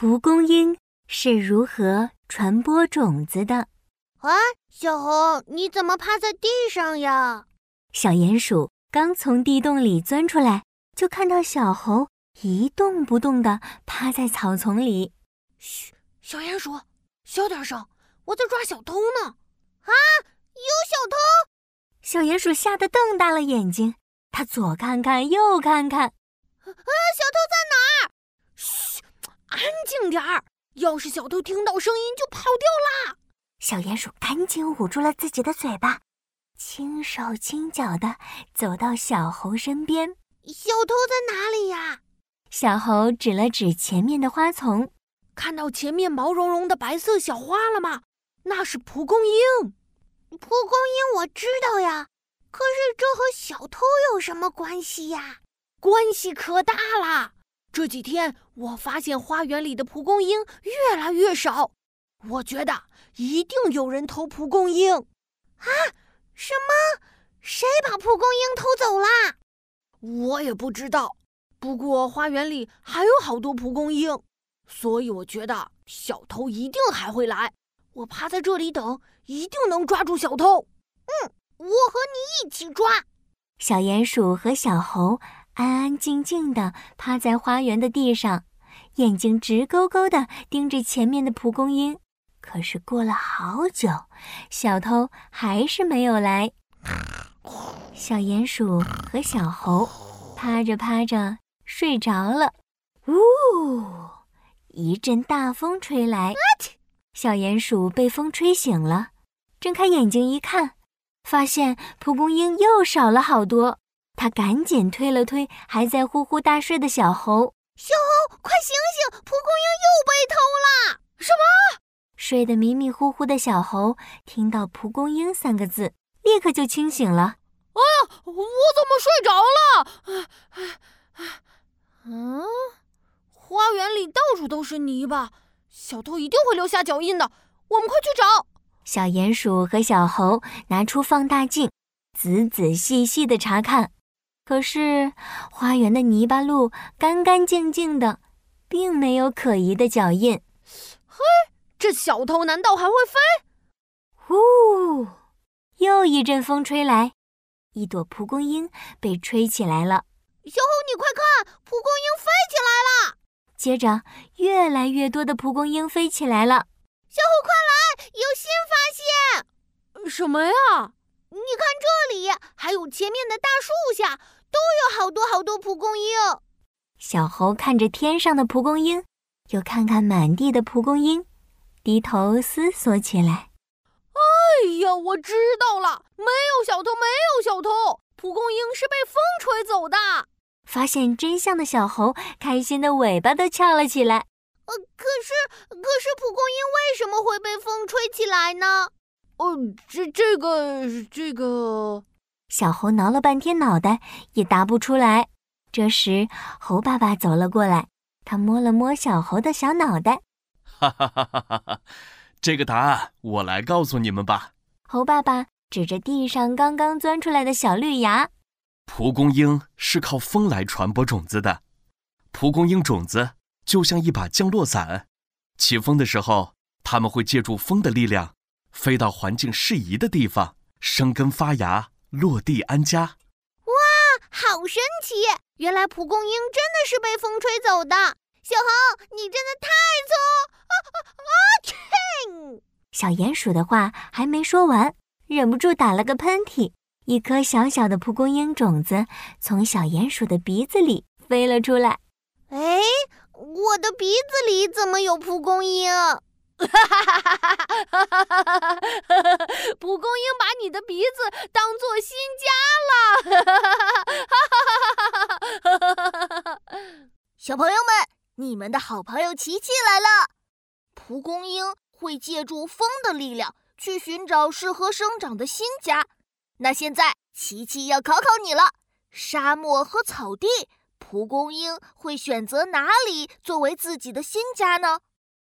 蒲公英是如何传播种子的？啊，小猴，你怎么趴在地上呀？小鼹鼠刚从地洞里钻出来，就看到小猴一动不动地趴在草丛里。嘘，小鼹鼠，小点声，我在抓小偷呢！啊，有小偷！小鼹鼠吓得瞪大了眼睛，它左看看，右看看，啊，小偷在哪儿？安静点儿！要是小偷听到声音，就跑掉啦。小鼹鼠赶紧捂住了自己的嘴巴，轻手轻脚地走到小猴身边。小偷在哪里呀？小猴指了指前面的花丛，看到前面毛茸茸的白色小花了吗？那是蒲公英。蒲公英我知道呀，可是这和小偷有什么关系呀？关系可大啦！这几天我发现花园里的蒲公英越来越少，我觉得。一定有人偷蒲公英，啊？什么？谁把蒲公英偷走啦？我也不知道。不过花园里还有好多蒲公英，所以我觉得小偷一定还会来。我趴在这里等，一定能抓住小偷。嗯，我和你一起抓。小鼹鼠和小猴安安静静地趴在花园的地上，眼睛直勾勾地盯着前面的蒲公英。可是过了好久，小偷还是没有来。小鼹鼠和小猴趴着趴着睡着了。呜，一阵大风吹来，小鼹鼠被风吹醒了，睁开眼睛一看，发现蒲公英又少了好多。他赶紧推了推还在呼呼大睡的小猴：“小猴，快醒醒！蒲公英又被偷了！”什么？睡得迷迷糊糊的小猴听到“蒲公英”三个字，立刻就清醒了。哎呀，我怎么睡着了？嗯，花园里到处都是泥巴，小偷一定会留下脚印的。我们快去找！小鼹鼠和小猴拿出放大镜，仔仔细细的查看。可是花园的泥巴路干干净净的，并没有可疑的脚印。嘿！这小偷难道还会飞？呼！又一阵风吹来，一朵蒲公英被吹起来了。小猴，你快看，蒲公英飞起来了！接着，越来越多的蒲公英飞起来了。小猴，快来，有新发现！什么呀？你看这里，还有前面的大树下，都有好多好多蒲公英。小猴看着天上的蒲公英，又看看满地的蒲公英。低头思索起来。哎呀，我知道了，没有小偷，没有小偷，蒲公英是被风吹走的。发现真相的小猴开心的尾巴都翘了起来。呃，可是，可是蒲公英为什么会被风吹起来呢？哦，这这个这个，小猴挠了半天脑袋也答不出来。这时，猴爸爸走了过来，他摸了摸小猴的小脑袋。哈哈哈哈哈！这个答案我来告诉你们吧。猴爸爸指着地上刚刚钻出来的小绿芽。蒲公英是靠风来传播种子的。蒲公英种子就像一把降落伞，起风的时候，它们会借助风的力量，飞到环境适宜的地方，生根发芽，落地安家。哇，好神奇！原来蒲公英真的是被风吹走的。小红，你真的太聪！啊啊！切！小鼹鼠的话还没说完，忍不住打了个喷嚏，一颗小小的蒲公英种子从小鼹鼠的鼻子里飞了出来。哎，我的鼻子里怎么有蒲公英？哈哈哈哈哈哈！蒲公英把你的鼻子当做新家了！哈哈哈哈哈！小朋友们，你们的好朋友琪琪来了。蒲公英会借助风的力量去寻找适合生长的新家。那现在，琪琪要考考你了：沙漠和草地，蒲公英会选择哪里作为自己的新家呢？